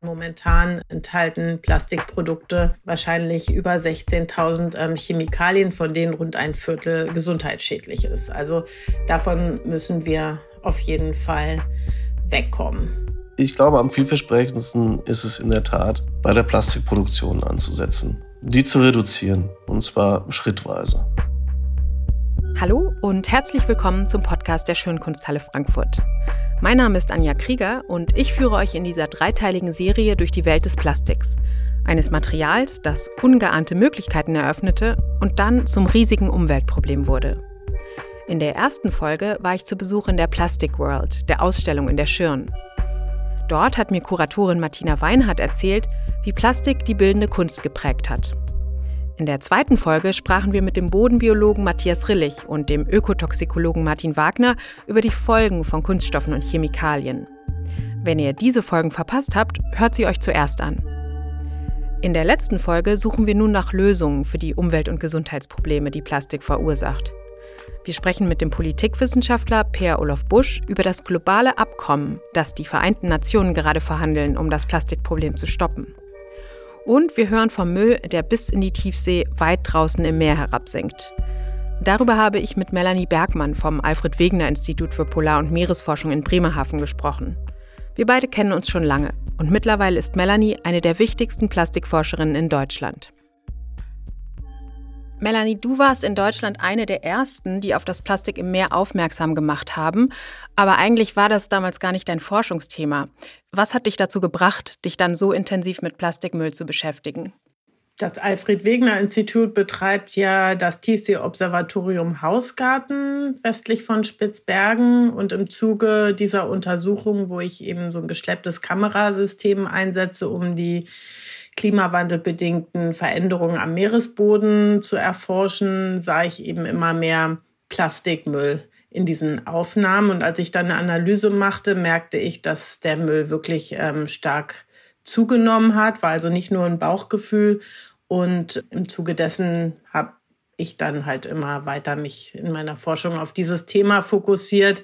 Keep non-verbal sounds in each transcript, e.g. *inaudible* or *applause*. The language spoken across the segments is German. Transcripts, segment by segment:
Momentan enthalten Plastikprodukte wahrscheinlich über 16.000 ähm, Chemikalien, von denen rund ein Viertel gesundheitsschädlich ist. Also davon müssen wir auf jeden Fall wegkommen. Ich glaube, am vielversprechendsten ist es in der Tat, bei der Plastikproduktion anzusetzen, die zu reduzieren, und zwar schrittweise. Hallo und herzlich willkommen zum Podcast der Schönkunsthalle Frankfurt. Mein Name ist Anja Krieger und ich führe euch in dieser dreiteiligen Serie durch die Welt des Plastiks. Eines Materials, das ungeahnte Möglichkeiten eröffnete und dann zum riesigen Umweltproblem wurde. In der ersten Folge war ich zu Besuch in der Plastic World, der Ausstellung in der Schirn. Dort hat mir Kuratorin Martina Weinhardt erzählt, wie Plastik die bildende Kunst geprägt hat. In der zweiten Folge sprachen wir mit dem Bodenbiologen Matthias Rillich und dem Ökotoxikologen Martin Wagner über die Folgen von Kunststoffen und Chemikalien. Wenn ihr diese Folgen verpasst habt, hört sie euch zuerst an. In der letzten Folge suchen wir nun nach Lösungen für die Umwelt- und Gesundheitsprobleme, die Plastik verursacht. Wir sprechen mit dem Politikwissenschaftler Per Olof Busch über das globale Abkommen, das die Vereinten Nationen gerade verhandeln, um das Plastikproblem zu stoppen. Und wir hören vom Müll, der bis in die Tiefsee weit draußen im Meer herabsinkt. Darüber habe ich mit Melanie Bergmann vom Alfred Wegener Institut für Polar- und Meeresforschung in Bremerhaven gesprochen. Wir beide kennen uns schon lange und mittlerweile ist Melanie eine der wichtigsten Plastikforscherinnen in Deutschland. Melanie, du warst in Deutschland eine der ersten, die auf das Plastik im Meer aufmerksam gemacht haben. Aber eigentlich war das damals gar nicht dein Forschungsthema. Was hat dich dazu gebracht, dich dann so intensiv mit Plastikmüll zu beschäftigen? Das Alfred Wegener Institut betreibt ja das Tiefseeobservatorium Hausgarten westlich von Spitzbergen. Und im Zuge dieser Untersuchung, wo ich eben so ein geschlepptes Kamerasystem einsetze, um die klimawandelbedingten Veränderungen am Meeresboden zu erforschen, sah ich eben immer mehr Plastikmüll in diesen Aufnahmen. Und als ich dann eine Analyse machte, merkte ich, dass der Müll wirklich ähm, stark zugenommen hat, war also nicht nur ein Bauchgefühl. Und im Zuge dessen habe ich dann halt immer weiter mich in meiner Forschung auf dieses Thema fokussiert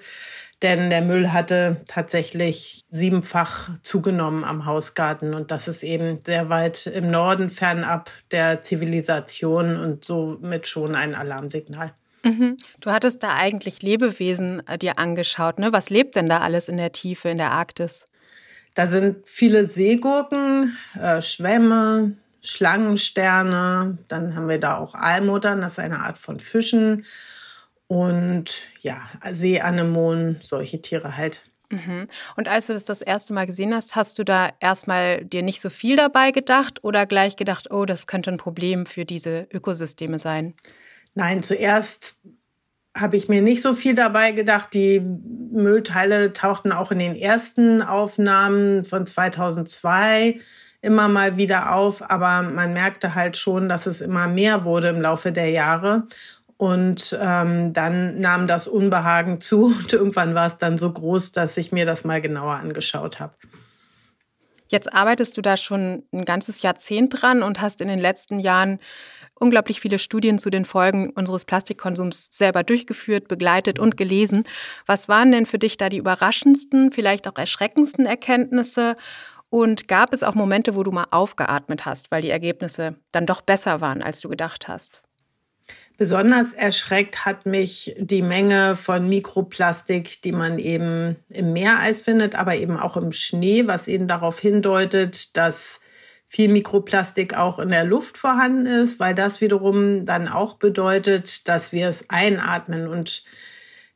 denn der Müll hatte tatsächlich siebenfach zugenommen am Hausgarten und das ist eben sehr weit im Norden fernab der Zivilisation und somit schon ein Alarmsignal. Mhm. Du hattest da eigentlich Lebewesen äh, dir angeschaut. Ne? Was lebt denn da alles in der Tiefe, in der Arktis? Da sind viele Seegurken, äh, Schwämme, Schlangensterne. Dann haben wir da auch Almodern, das ist eine Art von Fischen und ja, Seeanemonen, solche Tiere halt. Mhm. Und als du das das erste Mal gesehen hast, hast du da erstmal dir nicht so viel dabei gedacht oder gleich gedacht, oh, das könnte ein Problem für diese Ökosysteme sein? Nein, zuerst habe ich mir nicht so viel dabei gedacht. Die Müllteile tauchten auch in den ersten Aufnahmen von 2002 immer mal wieder auf, aber man merkte halt schon, dass es immer mehr wurde im Laufe der Jahre. Und ähm, dann nahm das Unbehagen zu *laughs* und irgendwann war es dann so groß, dass ich mir das mal genauer angeschaut habe. Jetzt arbeitest du da schon ein ganzes Jahrzehnt dran und hast in den letzten Jahren unglaublich viele Studien zu den Folgen unseres Plastikkonsums selber durchgeführt, begleitet und gelesen. Was waren denn für dich da die überraschendsten, vielleicht auch erschreckendsten Erkenntnisse? Und gab es auch Momente, wo du mal aufgeatmet hast, weil die Ergebnisse dann doch besser waren, als du gedacht hast? Besonders erschreckt hat mich die Menge von Mikroplastik, die man eben im Meereis findet, aber eben auch im Schnee, was eben darauf hindeutet, dass viel Mikroplastik auch in der Luft vorhanden ist, weil das wiederum dann auch bedeutet, dass wir es einatmen und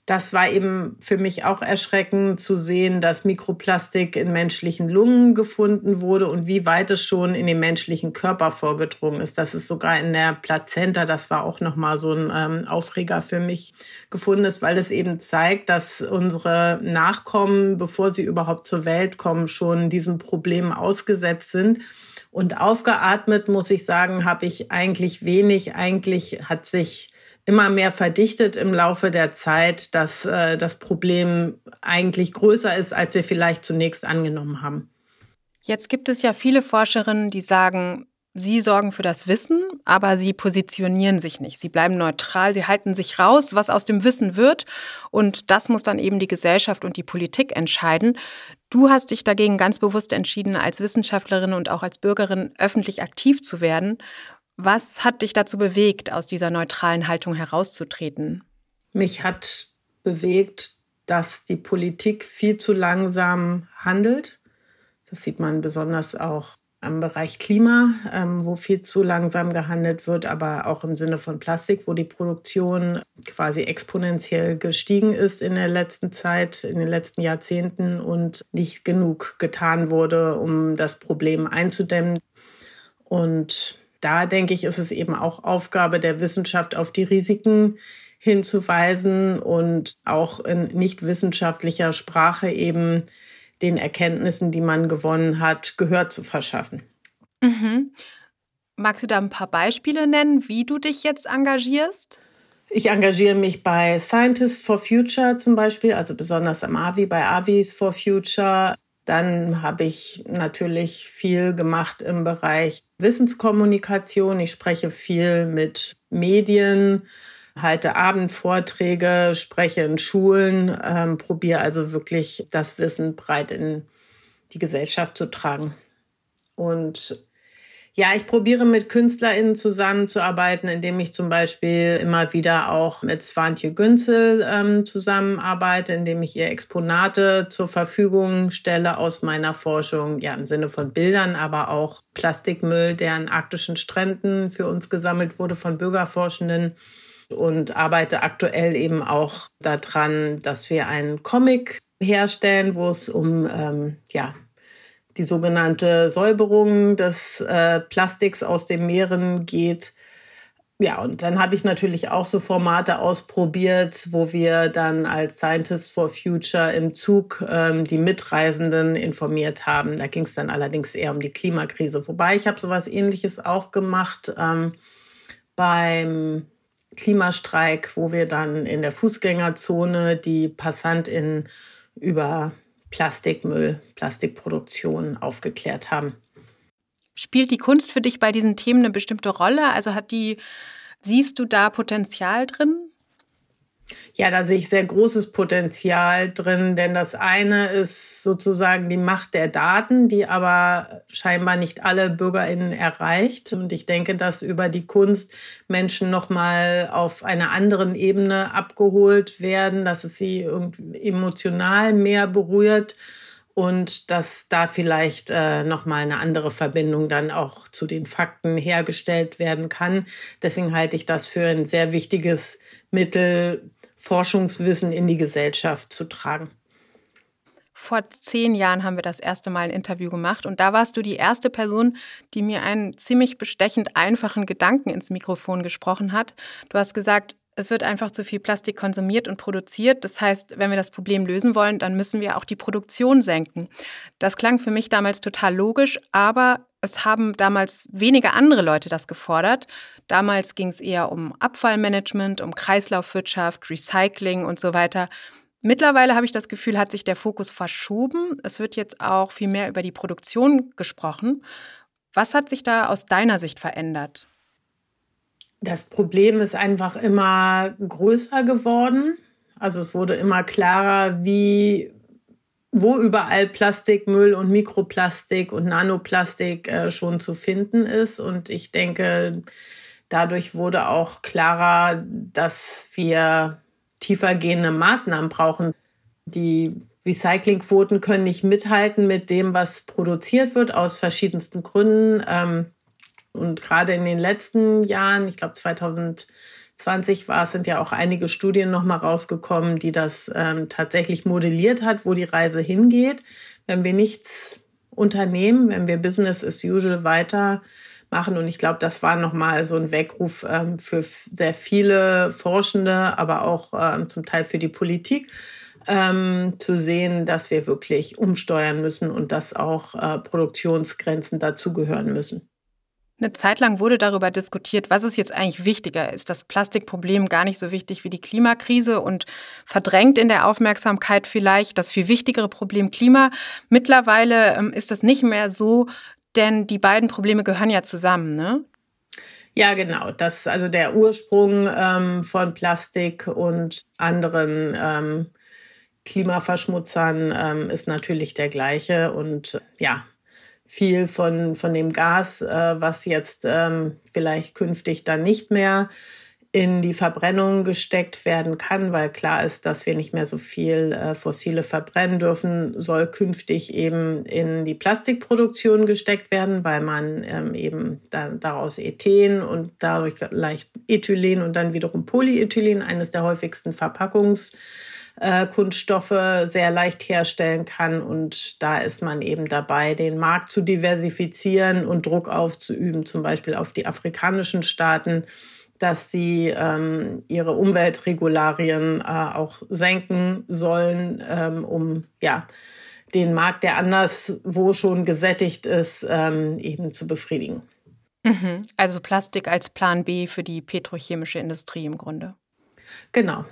das war eben für mich auch erschreckend zu sehen, dass Mikroplastik in menschlichen Lungen gefunden wurde und wie weit es schon in den menschlichen Körper vorgedrungen ist. Das ist sogar in der Plazenta, das war auch nochmal so ein ähm, Aufreger für mich gefunden ist, weil es eben zeigt, dass unsere Nachkommen, bevor sie überhaupt zur Welt kommen, schon diesem Problem ausgesetzt sind. Und aufgeatmet, muss ich sagen, habe ich eigentlich wenig. Eigentlich hat sich immer mehr verdichtet im Laufe der Zeit, dass äh, das Problem eigentlich größer ist, als wir vielleicht zunächst angenommen haben. Jetzt gibt es ja viele Forscherinnen, die sagen, sie sorgen für das Wissen, aber sie positionieren sich nicht. Sie bleiben neutral, sie halten sich raus, was aus dem Wissen wird. Und das muss dann eben die Gesellschaft und die Politik entscheiden. Du hast dich dagegen ganz bewusst entschieden, als Wissenschaftlerin und auch als Bürgerin öffentlich aktiv zu werden. Was hat dich dazu bewegt, aus dieser neutralen Haltung herauszutreten? Mich hat bewegt, dass die Politik viel zu langsam handelt. Das sieht man besonders auch am Bereich Klima, ähm, wo viel zu langsam gehandelt wird, aber auch im Sinne von Plastik, wo die Produktion quasi exponentiell gestiegen ist in der letzten Zeit, in den letzten Jahrzehnten und nicht genug getan wurde, um das Problem einzudämmen. Und da denke ich, ist es eben auch Aufgabe der Wissenschaft, auf die Risiken hinzuweisen und auch in nicht wissenschaftlicher Sprache eben den Erkenntnissen, die man gewonnen hat, Gehör zu verschaffen. Mhm. Magst du da ein paar Beispiele nennen, wie du dich jetzt engagierst? Ich engagiere mich bei Scientists for Future zum Beispiel, also besonders am AVI, bei Avis for Future. Dann habe ich natürlich viel gemacht im Bereich Wissenskommunikation. Ich spreche viel mit Medien, halte Abendvorträge, spreche in Schulen, ähm, probiere also wirklich das Wissen breit in die Gesellschaft zu tragen. Und ja, ich probiere mit KünstlerInnen zusammenzuarbeiten, indem ich zum Beispiel immer wieder auch mit Swantje Günzel ähm, zusammenarbeite, indem ich ihr Exponate zur Verfügung stelle aus meiner Forschung, ja, im Sinne von Bildern, aber auch Plastikmüll, der an arktischen Stränden für uns gesammelt wurde von Bürgerforschenden. Und arbeite aktuell eben auch daran, dass wir einen Comic herstellen, wo es um ähm, ja, die sogenannte Säuberung des äh, Plastiks aus den Meeren geht. Ja, und dann habe ich natürlich auch so Formate ausprobiert, wo wir dann als Scientists for Future im Zug ähm, die Mitreisenden informiert haben. Da ging es dann allerdings eher um die Klimakrise. Wobei ich habe sowas ähnliches auch gemacht ähm, beim Klimastreik, wo wir dann in der Fußgängerzone die PassantInnen über Plastikmüll, Plastikproduktion aufgeklärt haben. Spielt die Kunst für dich bei diesen Themen eine bestimmte Rolle? Also hat die, siehst du da Potenzial drin? Ja, da sehe ich sehr großes Potenzial drin, denn das eine ist sozusagen die Macht der Daten, die aber scheinbar nicht alle Bürgerinnen erreicht. Und ich denke, dass über die Kunst Menschen nochmal auf einer anderen Ebene abgeholt werden, dass es sie emotional mehr berührt und dass da vielleicht äh, nochmal eine andere Verbindung dann auch zu den Fakten hergestellt werden kann. Deswegen halte ich das für ein sehr wichtiges Mittel, Forschungswissen in die Gesellschaft zu tragen. Vor zehn Jahren haben wir das erste Mal ein Interview gemacht und da warst du die erste Person, die mir einen ziemlich bestechend einfachen Gedanken ins Mikrofon gesprochen hat. Du hast gesagt, es wird einfach zu viel Plastik konsumiert und produziert. Das heißt, wenn wir das Problem lösen wollen, dann müssen wir auch die Produktion senken. Das klang für mich damals total logisch, aber es haben damals wenige andere Leute das gefordert. Damals ging es eher um Abfallmanagement, um Kreislaufwirtschaft, Recycling und so weiter. Mittlerweile habe ich das Gefühl, hat sich der Fokus verschoben. Es wird jetzt auch viel mehr über die Produktion gesprochen. Was hat sich da aus deiner Sicht verändert? Das Problem ist einfach immer größer geworden. Also es wurde immer klarer, wie wo überall Plastikmüll und Mikroplastik und Nanoplastik äh, schon zu finden ist. Und ich denke, dadurch wurde auch klarer, dass wir tiefergehende Maßnahmen brauchen. Die Recyclingquoten können nicht mithalten mit dem, was produziert wird, aus verschiedensten Gründen. Ähm, und gerade in den letzten Jahren, ich glaube 2020 war es, sind ja auch einige Studien nochmal rausgekommen, die das ähm, tatsächlich modelliert hat, wo die Reise hingeht. Wenn wir nichts unternehmen, wenn wir Business as usual weitermachen. Und ich glaube, das war nochmal so ein Weckruf ähm, für sehr viele Forschende, aber auch ähm, zum Teil für die Politik, ähm, zu sehen, dass wir wirklich umsteuern müssen und dass auch äh, Produktionsgrenzen dazugehören müssen. Eine Zeit lang wurde darüber diskutiert, was ist jetzt eigentlich wichtiger? Ist das Plastikproblem gar nicht so wichtig wie die Klimakrise und verdrängt in der Aufmerksamkeit vielleicht das viel wichtigere Problem Klima? Mittlerweile ähm, ist das nicht mehr so, denn die beiden Probleme gehören ja zusammen, ne? Ja, genau. Das also der Ursprung ähm, von Plastik und anderen ähm, Klimaverschmutzern ähm, ist natürlich der gleiche. Und ja, viel von, von dem Gas, äh, was jetzt ähm, vielleicht künftig dann nicht mehr in die Verbrennung gesteckt werden kann, weil klar ist, dass wir nicht mehr so viel äh, fossile verbrennen dürfen, soll künftig eben in die Plastikproduktion gesteckt werden, weil man ähm, eben dann daraus Ethen und dadurch leicht Ethylen und dann wiederum Polyethylen, eines der häufigsten Verpackungs äh, Kunststoffe sehr leicht herstellen kann. Und da ist man eben dabei, den Markt zu diversifizieren und Druck aufzuüben, zum Beispiel auf die afrikanischen Staaten, dass sie ähm, ihre Umweltregularien äh, auch senken sollen, ähm, um ja den Markt, der anderswo schon gesättigt ist, ähm, eben zu befriedigen. Mhm. Also Plastik als Plan B für die petrochemische Industrie im Grunde. Genau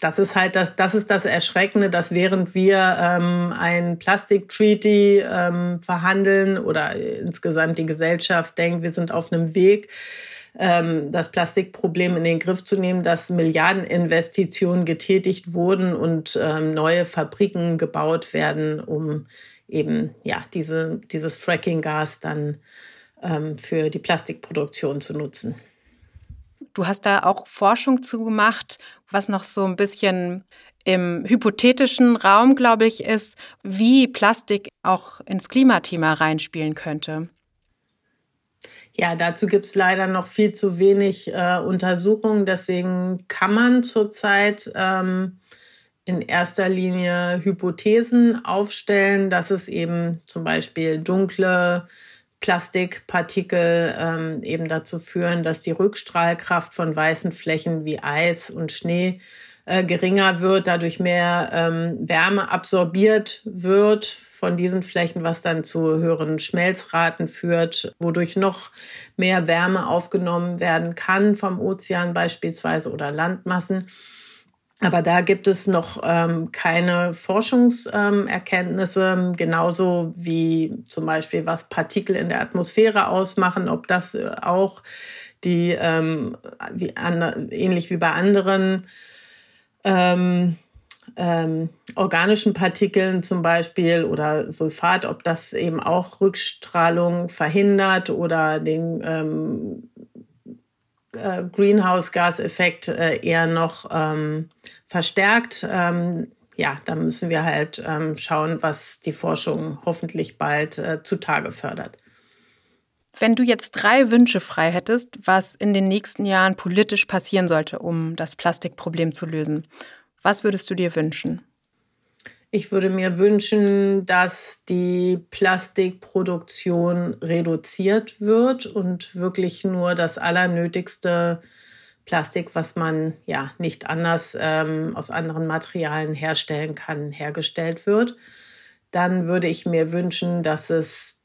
das ist halt das, das ist das Erschreckende, dass während wir ähm, ein Plastik-Treaty ähm, verhandeln oder insgesamt die Gesellschaft denkt, wir sind auf einem Weg, ähm, das Plastikproblem in den Griff zu nehmen, dass Milliardeninvestitionen getätigt wurden und ähm, neue Fabriken gebaut werden, um eben ja diese, dieses Fracking-Gas dann ähm, für die Plastikproduktion zu nutzen. Du hast da auch Forschung zu gemacht, was noch so ein bisschen im hypothetischen Raum, glaube ich, ist, wie Plastik auch ins Klimathema reinspielen könnte. Ja, dazu gibt es leider noch viel zu wenig äh, Untersuchungen. Deswegen kann man zurzeit ähm, in erster Linie Hypothesen aufstellen, dass es eben zum Beispiel dunkle Plastikpartikel ähm, eben dazu führen, dass die Rückstrahlkraft von weißen Flächen wie Eis und Schnee äh, geringer wird, dadurch mehr ähm, Wärme absorbiert wird von diesen Flächen, was dann zu höheren Schmelzraten führt, wodurch noch mehr Wärme aufgenommen werden kann vom Ozean beispielsweise oder Landmassen. Aber da gibt es noch ähm, keine Forschungserkenntnisse, ähm, genauso wie zum Beispiel, was Partikel in der Atmosphäre ausmachen, ob das äh, auch die, ähm, wie an, ähnlich wie bei anderen ähm, ähm, organischen Partikeln zum Beispiel oder Sulfat, ob das eben auch Rückstrahlung verhindert oder den ähm, äh, Greenhouse-Gas-Effekt äh, eher noch ähm, verstärkt. Ähm, ja, da müssen wir halt ähm, schauen, was die Forschung hoffentlich bald äh, zutage fördert. Wenn du jetzt drei Wünsche frei hättest, was in den nächsten Jahren politisch passieren sollte, um das Plastikproblem zu lösen, was würdest du dir wünschen? Ich würde mir wünschen, dass die Plastikproduktion reduziert wird und wirklich nur das Allernötigste Plastik, was man ja nicht anders ähm, aus anderen Materialien herstellen kann, hergestellt wird. Dann würde ich mir wünschen, dass es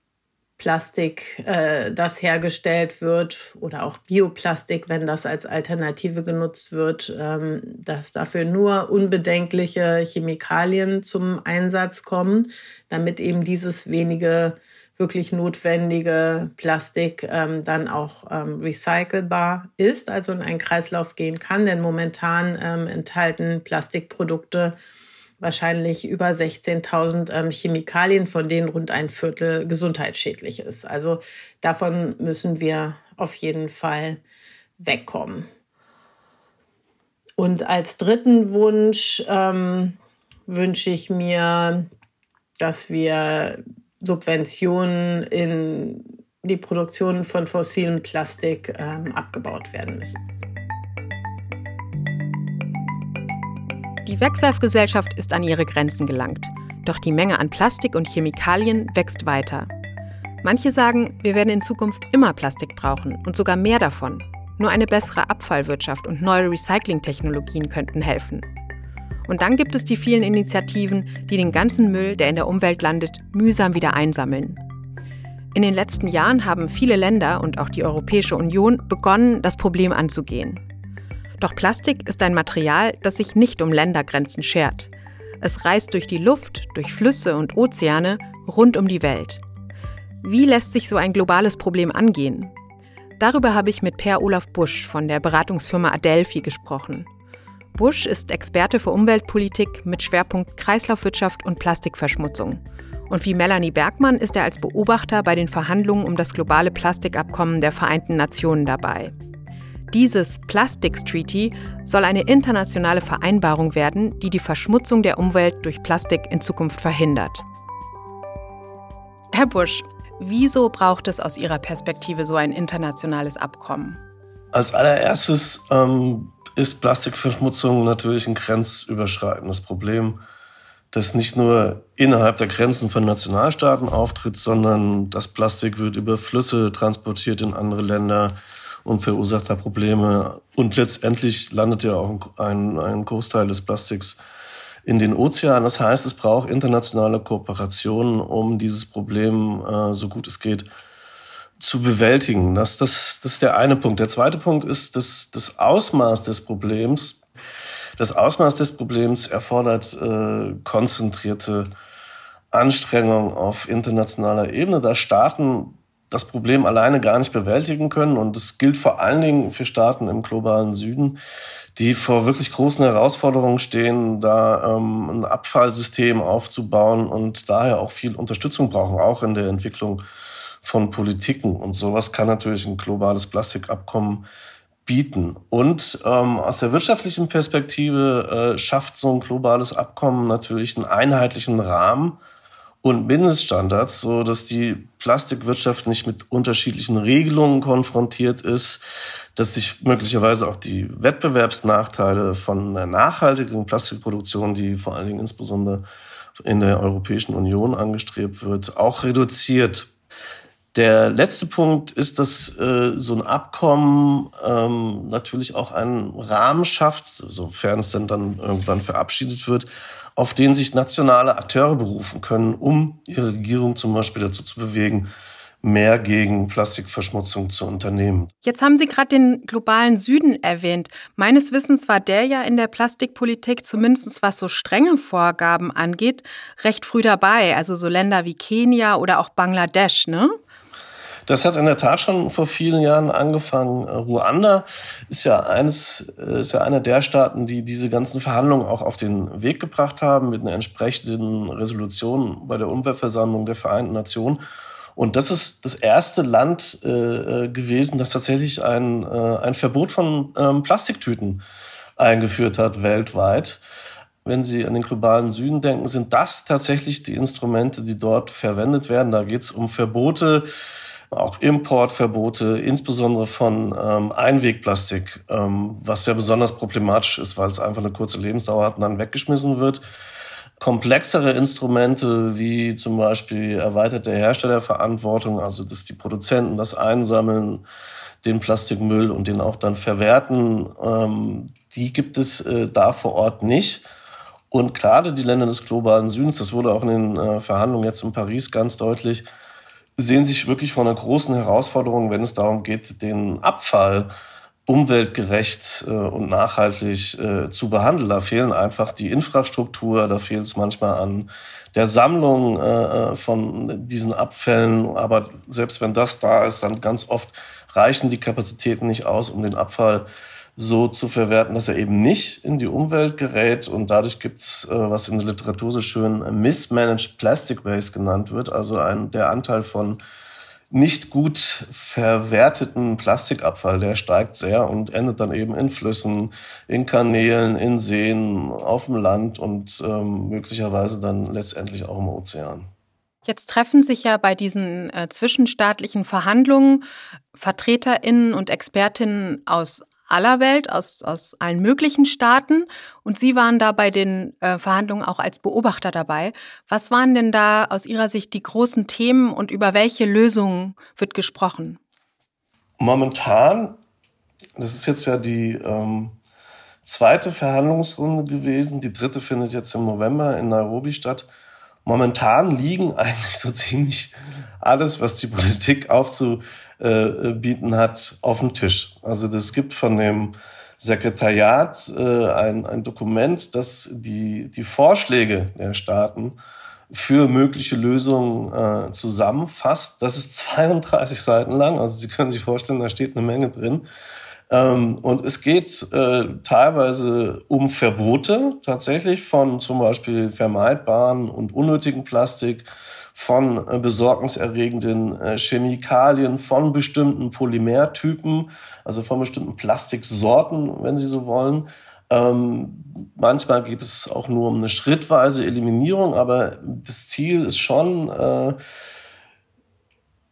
Plastik, äh, das hergestellt wird oder auch Bioplastik, wenn das als Alternative genutzt wird, ähm, dass dafür nur unbedenkliche Chemikalien zum Einsatz kommen, damit eben dieses wenige wirklich notwendige Plastik ähm, dann auch ähm, recycelbar ist, also in einen Kreislauf gehen kann. Denn momentan ähm, enthalten Plastikprodukte wahrscheinlich über 16.000 ähm, Chemikalien, von denen rund ein Viertel gesundheitsschädlich ist. Also davon müssen wir auf jeden Fall wegkommen. Und als dritten Wunsch ähm, wünsche ich mir, dass wir Subventionen in die Produktion von fossilen Plastik ähm, abgebaut werden müssen. Die Wegwerfgesellschaft ist an ihre Grenzen gelangt. Doch die Menge an Plastik und Chemikalien wächst weiter. Manche sagen, wir werden in Zukunft immer Plastik brauchen und sogar mehr davon. Nur eine bessere Abfallwirtschaft und neue Recyclingtechnologien könnten helfen. Und dann gibt es die vielen Initiativen, die den ganzen Müll, der in der Umwelt landet, mühsam wieder einsammeln. In den letzten Jahren haben viele Länder und auch die Europäische Union begonnen, das Problem anzugehen. Doch Plastik ist ein Material, das sich nicht um Ländergrenzen schert. Es reist durch die Luft, durch Flüsse und Ozeane rund um die Welt. Wie lässt sich so ein globales Problem angehen? Darüber habe ich mit Per Olaf Busch von der Beratungsfirma Adelphi gesprochen. Busch ist Experte für Umweltpolitik mit Schwerpunkt Kreislaufwirtschaft und Plastikverschmutzung. Und wie Melanie Bergmann ist er als Beobachter bei den Verhandlungen um das globale Plastikabkommen der Vereinten Nationen dabei. Dieses Plastics Treaty soll eine internationale Vereinbarung werden, die die Verschmutzung der Umwelt durch Plastik in Zukunft verhindert. Herr Busch, wieso braucht es aus Ihrer Perspektive so ein internationales Abkommen? Als allererstes ähm, ist Plastikverschmutzung natürlich ein grenzüberschreitendes Problem, das nicht nur innerhalb der Grenzen von Nationalstaaten auftritt, sondern das Plastik wird über Flüsse transportiert in andere Länder und verursacht da Probleme. Und letztendlich landet ja auch ein, ein Großteil des Plastiks in den Ozeanen. Das heißt, es braucht internationale Kooperationen, um dieses Problem äh, so gut es geht zu bewältigen. Das, das, das ist der eine Punkt. Der zweite Punkt ist das, das Ausmaß des Problems. Das Ausmaß des Problems erfordert äh, konzentrierte Anstrengungen auf internationaler Ebene, da Staaten das Problem alleine gar nicht bewältigen können. Und das gilt vor allen Dingen für Staaten im globalen Süden, die vor wirklich großen Herausforderungen stehen, da ähm, ein Abfallsystem aufzubauen und daher auch viel Unterstützung brauchen, auch in der Entwicklung von Politiken. Und sowas kann natürlich ein globales Plastikabkommen bieten. Und ähm, aus der wirtschaftlichen Perspektive äh, schafft so ein globales Abkommen natürlich einen einheitlichen Rahmen und Mindeststandards, so dass die Plastikwirtschaft nicht mit unterschiedlichen Regelungen konfrontiert ist, dass sich möglicherweise auch die Wettbewerbsnachteile von einer nachhaltigen Plastikproduktion, die vor allen Dingen insbesondere in der Europäischen Union angestrebt wird, auch reduziert. Der letzte Punkt ist, dass äh, so ein Abkommen ähm, natürlich auch einen Rahmen schafft, sofern es denn dann irgendwann verabschiedet wird, auf den sich nationale Akteure berufen können, um ihre Regierung zum Beispiel dazu zu bewegen, mehr gegen Plastikverschmutzung zu unternehmen. Jetzt haben Sie gerade den globalen Süden erwähnt. Meines Wissens war der ja in der Plastikpolitik, zumindest was so strenge Vorgaben angeht, recht früh dabei. Also so Länder wie Kenia oder auch Bangladesch, ne? Das hat in der Tat schon vor vielen Jahren angefangen. Ruanda ist ja eines, ist ja einer der Staaten, die diese ganzen Verhandlungen auch auf den Weg gebracht haben mit einer entsprechenden Resolution bei der Umweltversammlung der Vereinten Nationen. Und das ist das erste Land äh, äh gewesen, das tatsächlich ein, äh, ein Verbot von ähm, Plastiktüten eingeführt hat weltweit. Wenn Sie an den globalen Süden denken, sind das tatsächlich die Instrumente, die dort verwendet werden. Da geht es um Verbote auch Importverbote, insbesondere von ähm, Einwegplastik, ähm, was sehr besonders problematisch ist, weil es einfach eine kurze Lebensdauer hat und dann weggeschmissen wird. Komplexere Instrumente wie zum Beispiel erweiterte Herstellerverantwortung, also dass die Produzenten das einsammeln, den Plastikmüll und den auch dann verwerten, ähm, die gibt es äh, da vor Ort nicht. Und gerade die Länder des globalen Südens, das wurde auch in den äh, Verhandlungen jetzt in Paris ganz deutlich, sehen sich wirklich vor einer großen Herausforderung, wenn es darum geht, den Abfall umweltgerecht äh, und nachhaltig äh, zu behandeln. Da fehlen einfach die Infrastruktur, da fehlt es manchmal an der Sammlung äh, von diesen Abfällen. Aber selbst wenn das da ist, dann ganz oft reichen die Kapazitäten nicht aus, um den Abfall so zu verwerten, dass er eben nicht in die Umwelt gerät. Und dadurch gibt's, äh, was in der Literatur so schön Mismanaged Plastic Waste genannt wird, also ein, der Anteil von nicht gut verwerteten Plastikabfall, der steigt sehr und endet dann eben in Flüssen, in Kanälen, in Seen, auf dem Land und ähm, möglicherweise dann letztendlich auch im Ozean. Jetzt treffen sich ja bei diesen äh, zwischenstaatlichen Verhandlungen Vertreterinnen und Expertinnen aus aller Welt, aus, aus allen möglichen Staaten. Und Sie waren da bei den äh, Verhandlungen auch als Beobachter dabei. Was waren denn da aus Ihrer Sicht die großen Themen und über welche Lösungen wird gesprochen? Momentan, das ist jetzt ja die ähm, zweite Verhandlungsrunde gewesen, die dritte findet jetzt im November in Nairobi statt. Momentan liegen *laughs* eigentlich so ziemlich alles, was die Politik aufzu äh, bieten hat, auf dem Tisch. Also das gibt von dem Sekretariat äh, ein, ein Dokument, das die, die Vorschläge der Staaten für mögliche Lösungen äh, zusammenfasst. Das ist *laughs* 32 Seiten lang, also Sie können sich vorstellen, da steht eine Menge drin. Ähm, und es geht äh, teilweise um Verbote tatsächlich von zum Beispiel vermeidbaren und unnötigen Plastik, von äh, besorgniserregenden äh, Chemikalien, von bestimmten Polymertypen, also von bestimmten Plastiksorten, wenn Sie so wollen. Ähm, manchmal geht es auch nur um eine schrittweise Eliminierung, aber das Ziel ist schon, äh,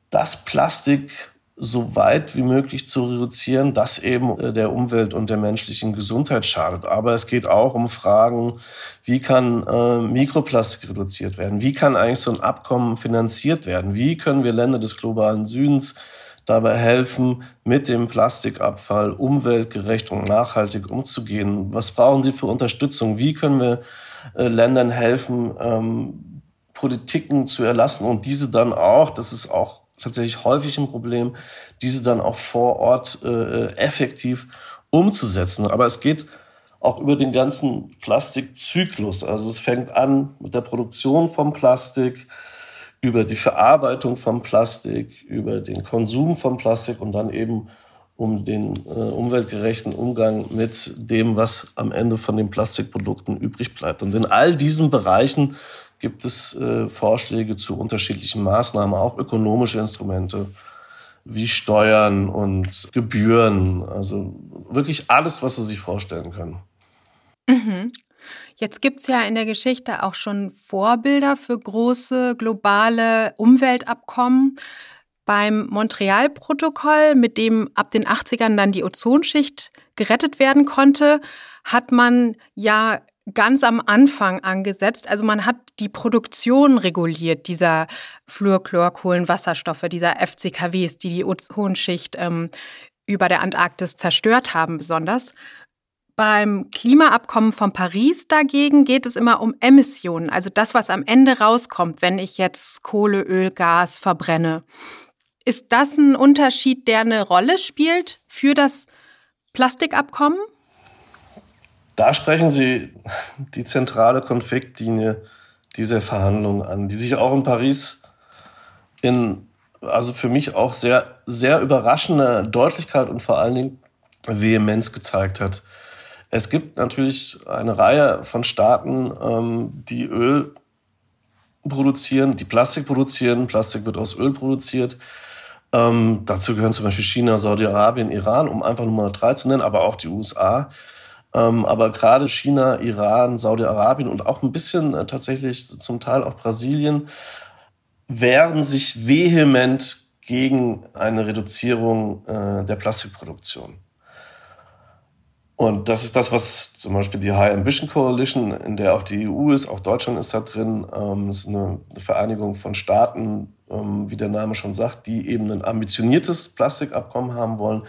dass Plastik so weit wie möglich zu reduzieren, das eben äh, der Umwelt und der menschlichen Gesundheit schadet. Aber es geht auch um Fragen, wie kann äh, Mikroplastik reduziert werden? Wie kann eigentlich so ein Abkommen finanziert werden? Wie können wir Länder des globalen Südens dabei helfen, mit dem Plastikabfall umweltgerecht und nachhaltig umzugehen? Was brauchen sie für Unterstützung? Wie können wir äh, Ländern helfen, ähm, Politiken zu erlassen und diese dann auch, das ist auch tatsächlich häufig ein Problem, diese dann auch vor Ort äh, effektiv umzusetzen. Aber es geht auch über den ganzen Plastikzyklus. Also es fängt an mit der Produktion von Plastik, über die Verarbeitung von Plastik, über den Konsum von Plastik und dann eben um den äh, umweltgerechten Umgang mit dem, was am Ende von den Plastikprodukten übrig bleibt. Und in all diesen Bereichen gibt es äh, Vorschläge zu unterschiedlichen Maßnahmen, auch ökonomische Instrumente wie Steuern und Gebühren. Also wirklich alles, was Sie sich vorstellen können. Mhm. Jetzt gibt es ja in der Geschichte auch schon Vorbilder für große globale Umweltabkommen. Beim Montreal-Protokoll, mit dem ab den 80ern dann die Ozonschicht gerettet werden konnte, hat man ja ganz am Anfang angesetzt. Also man hat die Produktion reguliert dieser Fluorchlorkohlenwasserstoffe, dieser FCKWs, die die Ozonschicht ähm, über der Antarktis zerstört haben besonders. Beim Klimaabkommen von Paris dagegen geht es immer um Emissionen, also das, was am Ende rauskommt, wenn ich jetzt Kohle, Öl, Gas verbrenne. Ist das ein Unterschied, der eine Rolle spielt für das Plastikabkommen? Da sprechen Sie die zentrale Konfliktlinie dieser Verhandlungen an, die sich auch in Paris in, also für mich auch sehr, sehr überraschender Deutlichkeit und vor allen Dingen Vehemenz gezeigt hat. Es gibt natürlich eine Reihe von Staaten, ähm, die Öl produzieren, die Plastik produzieren. Plastik wird aus Öl produziert. Ähm, dazu gehören zum Beispiel China, Saudi-Arabien, Iran, um einfach Nummer drei zu nennen, aber auch die USA. Ähm, aber gerade China, Iran, Saudi-Arabien und auch ein bisschen äh, tatsächlich zum Teil auch Brasilien wehren sich vehement gegen eine Reduzierung äh, der Plastikproduktion. Und das ist das, was zum Beispiel die High Ambition Coalition, in der auch die EU ist, auch Deutschland ist da drin, ähm, ist eine, eine Vereinigung von Staaten, ähm, wie der Name schon sagt, die eben ein ambitioniertes Plastikabkommen haben wollen,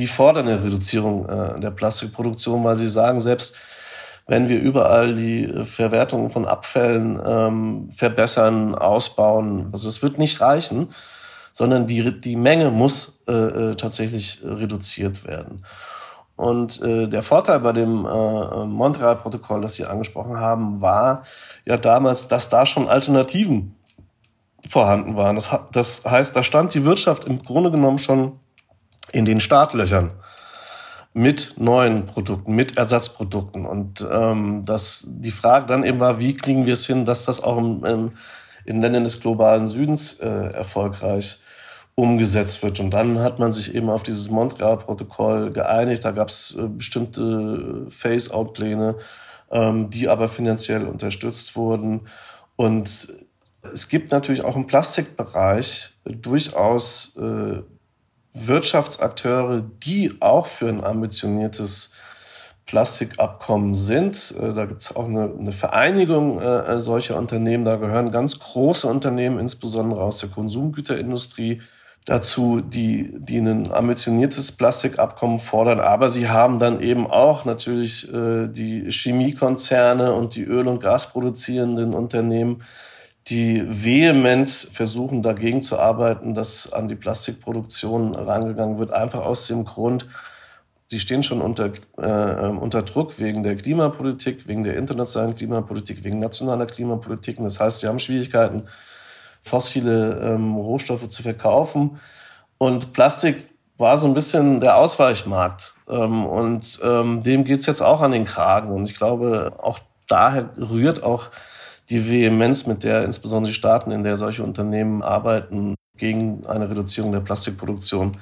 die fordern eine Reduzierung äh, der Plastikproduktion, weil sie sagen, selbst wenn wir überall die Verwertung von Abfällen ähm, verbessern, ausbauen, also es wird nicht reichen, sondern die, die Menge muss äh, äh tatsächlich reduziert werden. Und äh, der Vorteil bei dem äh, Montreal-Protokoll, das Sie angesprochen haben, war ja damals, dass da schon Alternativen vorhanden waren. Das, das heißt, da stand die Wirtschaft im Grunde genommen schon in den Startlöchern mit neuen Produkten, mit Ersatzprodukten. Und ähm, das, die Frage dann eben war, wie kriegen wir es hin, dass das auch im, im, in Ländern des globalen Südens äh, erfolgreich umgesetzt wird. Und dann hat man sich eben auf dieses Montreal-Protokoll geeinigt. Da gab es äh, bestimmte Phase-out-Pläne, ähm, die aber finanziell unterstützt wurden. Und es gibt natürlich auch im Plastikbereich durchaus äh, Wirtschaftsakteure, die auch für ein ambitioniertes Plastikabkommen sind. Äh, da gibt es auch eine, eine Vereinigung äh, solcher Unternehmen. Da gehören ganz große Unternehmen, insbesondere aus der Konsumgüterindustrie, dazu, die, die ein ambitioniertes Plastikabkommen fordern. Aber sie haben dann eben auch natürlich äh, die Chemiekonzerne und die Öl- und Gasproduzierenden Unternehmen, die vehement versuchen, dagegen zu arbeiten, dass an die Plastikproduktion rangegangen wird, einfach aus dem Grund, sie stehen schon unter, äh, unter Druck wegen der Klimapolitik, wegen der internationalen Klimapolitik, wegen nationaler Klimapolitik. Das heißt, sie haben Schwierigkeiten, fossile ähm, Rohstoffe zu verkaufen. Und Plastik war so ein bisschen der Ausweichmarkt. Ähm, und ähm, dem geht's jetzt auch an den Kragen. Und ich glaube, auch daher rührt auch die Vehemenz, mit der insbesondere die Staaten, in der solche Unternehmen arbeiten, gegen eine Reduzierung der Plastikproduktion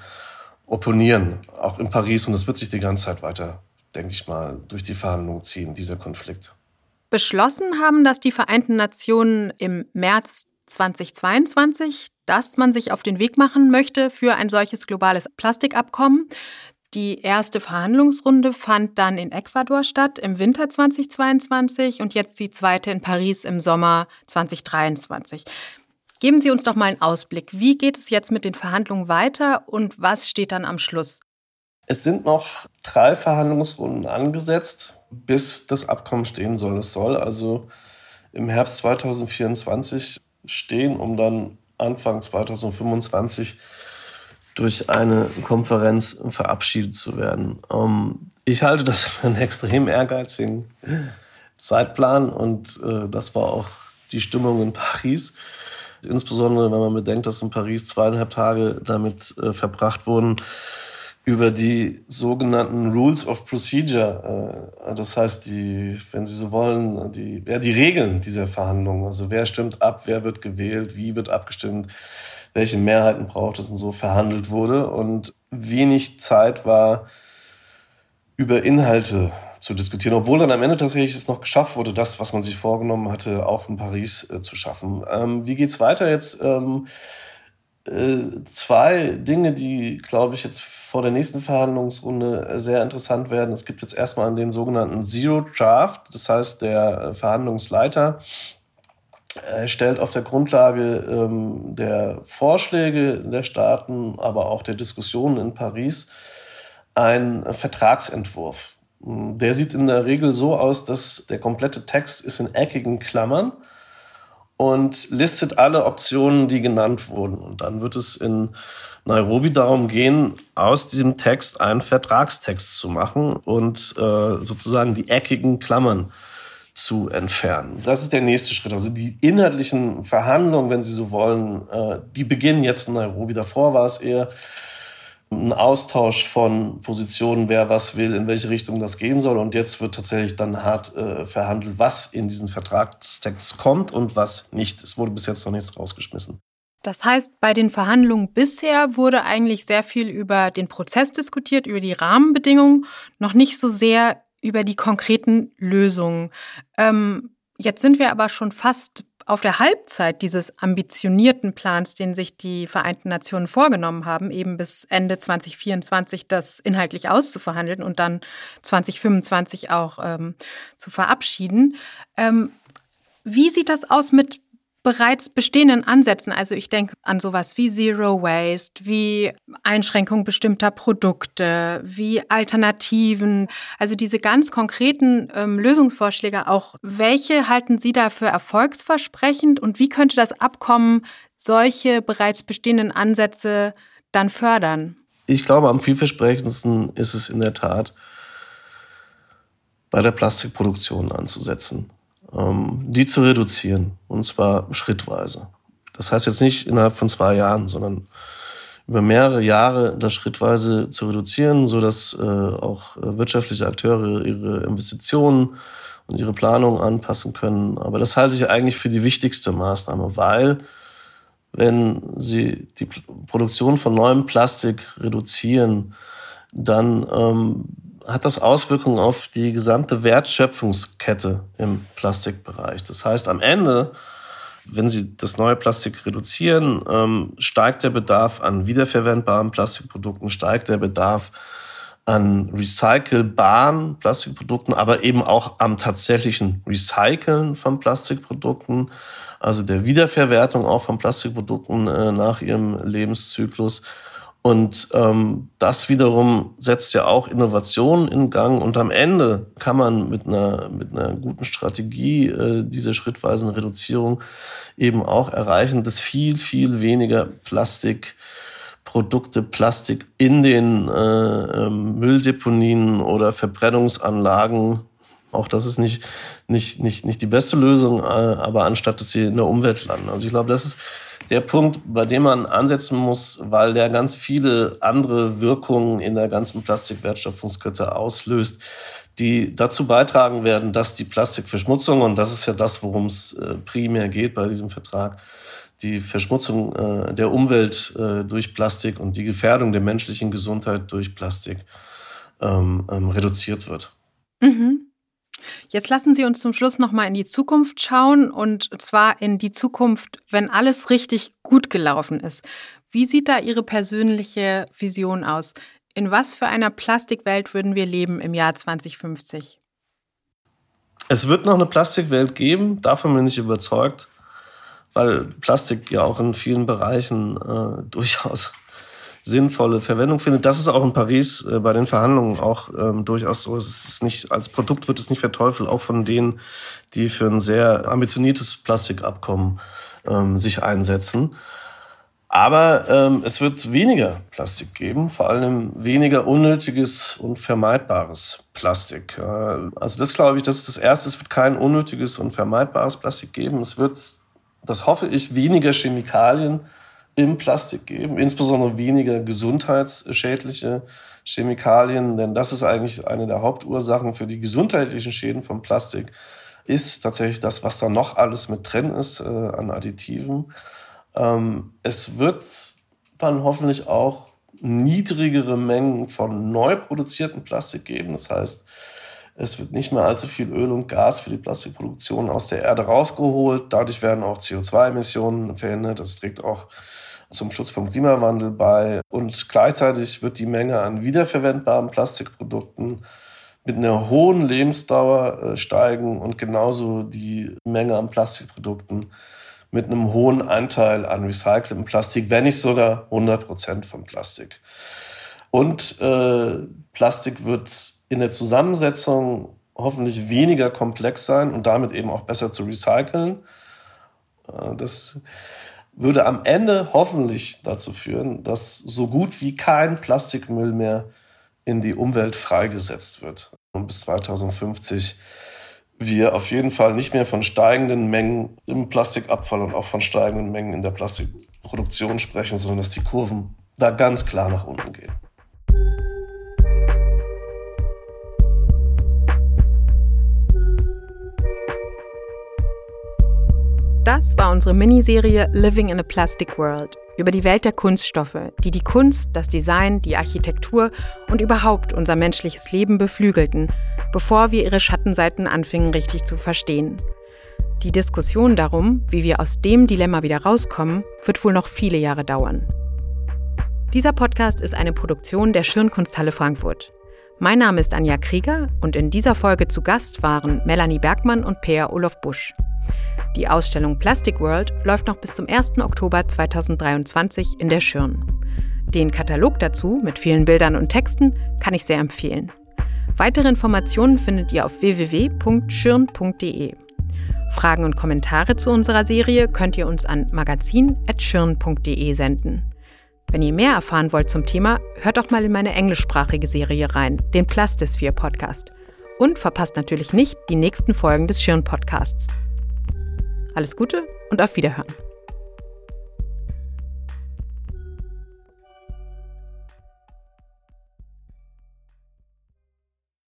opponieren. Auch in Paris. Und das wird sich die ganze Zeit weiter, denke ich mal, durch die Verhandlungen ziehen, dieser Konflikt. Beschlossen haben das die Vereinten Nationen im März 2022, dass man sich auf den Weg machen möchte für ein solches globales Plastikabkommen. Die erste Verhandlungsrunde fand dann in Ecuador statt im Winter 2022 und jetzt die zweite in Paris im Sommer 2023. Geben Sie uns doch mal einen Ausblick. Wie geht es jetzt mit den Verhandlungen weiter und was steht dann am Schluss? Es sind noch drei Verhandlungsrunden angesetzt, bis das Abkommen stehen soll. Es soll also im Herbst 2024 stehen, um dann Anfang 2025 durch eine Konferenz verabschiedet zu werden. Ähm, ich halte das für einen extrem ehrgeizigen Zeitplan und äh, das war auch die Stimmung in Paris. Insbesondere wenn man bedenkt, dass in Paris zweieinhalb Tage damit äh, verbracht wurden, über die sogenannten Rules of Procedure, äh, das heißt die, wenn Sie so wollen, die, ja, die Regeln dieser Verhandlungen. Also wer stimmt ab, wer wird gewählt, wie wird abgestimmt, welche Mehrheiten braucht es und so verhandelt wurde. Und wenig Zeit war, über Inhalte zu diskutieren, obwohl dann am Ende tatsächlich es noch geschafft wurde, das, was man sich vorgenommen hatte, auch in Paris äh, zu schaffen. Ähm, wie geht's weiter jetzt? Ähm, äh, zwei Dinge, die, glaube ich, jetzt vor der nächsten Verhandlungsrunde sehr interessant werden. Es gibt jetzt erstmal den sogenannten Zero Draft, das heißt, der Verhandlungsleiter er stellt auf der Grundlage ähm, der Vorschläge der Staaten, aber auch der Diskussionen in Paris einen Vertragsentwurf. Der sieht in der Regel so aus, dass der komplette Text ist in eckigen Klammern und listet alle Optionen, die genannt wurden. Und dann wird es in Nairobi darum gehen, aus diesem Text einen Vertragstext zu machen und äh, sozusagen die eckigen Klammern zu entfernen. Das ist der nächste Schritt. Also die inhaltlichen Verhandlungen, wenn Sie so wollen, äh, die beginnen jetzt in Nairobi. Davor war es eher ein Austausch von Positionen, wer was will, in welche Richtung das gehen soll. Und jetzt wird tatsächlich dann hart äh, verhandelt, was in diesen Vertragstext kommt und was nicht. Es wurde bis jetzt noch nichts rausgeschmissen. Das heißt, bei den Verhandlungen bisher wurde eigentlich sehr viel über den Prozess diskutiert, über die Rahmenbedingungen, noch nicht so sehr über die konkreten Lösungen. Ähm, jetzt sind wir aber schon fast auf der Halbzeit dieses ambitionierten Plans, den sich die Vereinten Nationen vorgenommen haben, eben bis Ende 2024 das inhaltlich auszuverhandeln und dann 2025 auch ähm, zu verabschieden. Ähm, wie sieht das aus mit bereits bestehenden Ansätzen, also ich denke an sowas wie Zero Waste, wie Einschränkung bestimmter Produkte, wie Alternativen, also diese ganz konkreten ähm, Lösungsvorschläge auch, welche halten Sie da für erfolgsversprechend und wie könnte das Abkommen solche bereits bestehenden Ansätze dann fördern? Ich glaube, am vielversprechendsten ist es in der Tat, bei der Plastikproduktion anzusetzen die zu reduzieren. Und zwar schrittweise. Das heißt jetzt nicht innerhalb von zwei Jahren, sondern über mehrere Jahre das schrittweise zu reduzieren, so dass äh, auch wirtschaftliche Akteure ihre Investitionen und ihre Planung anpassen können. Aber das halte ich eigentlich für die wichtigste Maßnahme, weil wenn Sie die Produktion von neuem Plastik reduzieren, dann ähm, hat das Auswirkungen auf die gesamte Wertschöpfungskette im Plastikbereich. Das heißt, am Ende, wenn Sie das neue Plastik reduzieren, ähm, steigt der Bedarf an wiederverwendbaren Plastikprodukten, steigt der Bedarf an recycelbaren Plastikprodukten, aber eben auch am tatsächlichen Recyceln von Plastikprodukten, also der Wiederverwertung auch von Plastikprodukten äh, nach ihrem Lebenszyklus. Und ähm, das wiederum setzt ja auch Innovationen in Gang. Und am Ende kann man mit einer, mit einer guten Strategie äh, dieser schrittweisen Reduzierung eben auch erreichen, dass viel, viel weniger Plastikprodukte, Plastik in den äh, ähm, Mülldeponien oder Verbrennungsanlagen Auch das ist nicht, nicht, nicht, nicht die beste Lösung, äh, aber anstatt dass sie in der Umwelt landen. Also ich glaube, das ist der Punkt, bei dem man ansetzen muss, weil der ganz viele andere Wirkungen in der ganzen Plastikwertschöpfungskette auslöst, die dazu beitragen werden, dass die Plastikverschmutzung, und das ist ja das, worum es äh, primär geht bei diesem Vertrag, die Verschmutzung äh, der Umwelt durch Plastik und die Gefährdung der menschlichen Gesundheit durch Plastik ähm, ähm, reduziert wird. Mhm. Jetzt lassen Sie uns zum Schluss noch mal in die Zukunft schauen und zwar in die Zukunft, wenn alles richtig gut gelaufen ist. Wie sieht da Ihre persönliche Vision aus? In was für einer Plastikwelt würden wir leben im Jahr 2050? Es wird noch eine Plastikwelt geben, davon bin ich überzeugt, weil Plastik ja auch in vielen Bereichen äh, durchaus sinnvolle Verwendung findet. Das ist auch in Paris äh, bei den Verhandlungen auch ähm, durchaus so. Es ist nicht, als Produkt wird es nicht verteufelt, auch von denen, die für ein sehr ambitioniertes Plastikabkommen ähm, sich einsetzen. Aber ähm, es wird weniger Plastik geben, vor allem weniger unnötiges und vermeidbares Plastik. Äh, also das glaube ich, das ist das Erste. Es wird kein unnötiges und vermeidbares Plastik geben. Es wird, das hoffe ich, weniger Chemikalien im Plastik geben, insbesondere weniger gesundheitsschädliche Chemikalien, denn das ist eigentlich eine der Hauptursachen für die gesundheitlichen Schäden von Plastik, ist tatsächlich das, was da noch alles mit drin ist äh, an Additiven. Ähm, es wird dann hoffentlich auch niedrigere Mengen von neu produzierten Plastik geben. Das heißt, es wird nicht mehr allzu viel Öl und Gas für die Plastikproduktion aus der Erde rausgeholt. Dadurch werden auch CO2-Emissionen verhindert. Das trägt auch zum Schutz vom Klimawandel bei. Und gleichzeitig wird die Menge an wiederverwendbaren Plastikprodukten mit einer hohen Lebensdauer äh, steigen und genauso die Menge an Plastikprodukten mit einem hohen Anteil an recyceltem Plastik, wenn nicht sogar 100 Prozent von Plastik. Und äh, Plastik wird in der Zusammensetzung hoffentlich weniger komplex sein und damit eben auch besser zu recyceln. Äh, das würde am Ende hoffentlich dazu führen, dass so gut wie kein Plastikmüll mehr in die Umwelt freigesetzt wird. Und bis 2050 wir auf jeden Fall nicht mehr von steigenden Mengen im Plastikabfall und auch von steigenden Mengen in der Plastikproduktion sprechen, sondern dass die Kurven da ganz klar nach unten gehen. Das war unsere Miniserie Living in a Plastic World über die Welt der Kunststoffe, die die Kunst, das Design, die Architektur und überhaupt unser menschliches Leben beflügelten, bevor wir ihre Schattenseiten anfingen richtig zu verstehen. Die Diskussion darum, wie wir aus dem Dilemma wieder rauskommen, wird wohl noch viele Jahre dauern. Dieser Podcast ist eine Produktion der Schirnkunsthalle Frankfurt. Mein Name ist Anja Krieger und in dieser Folge zu Gast waren Melanie Bergmann und Peer Olof Busch. Die Ausstellung Plastic World läuft noch bis zum 1. Oktober 2023 in der Schirn. Den Katalog dazu mit vielen Bildern und Texten kann ich sehr empfehlen. Weitere Informationen findet ihr auf www.schirn.de. Fragen und Kommentare zu unserer Serie könnt ihr uns an magazin.schirn.de senden. Wenn ihr mehr erfahren wollt zum Thema, hört doch mal in meine englischsprachige Serie rein, den Plastisphere Podcast. Und verpasst natürlich nicht die nächsten Folgen des Schirn Podcasts. Alles Gute und auf Wiederhören.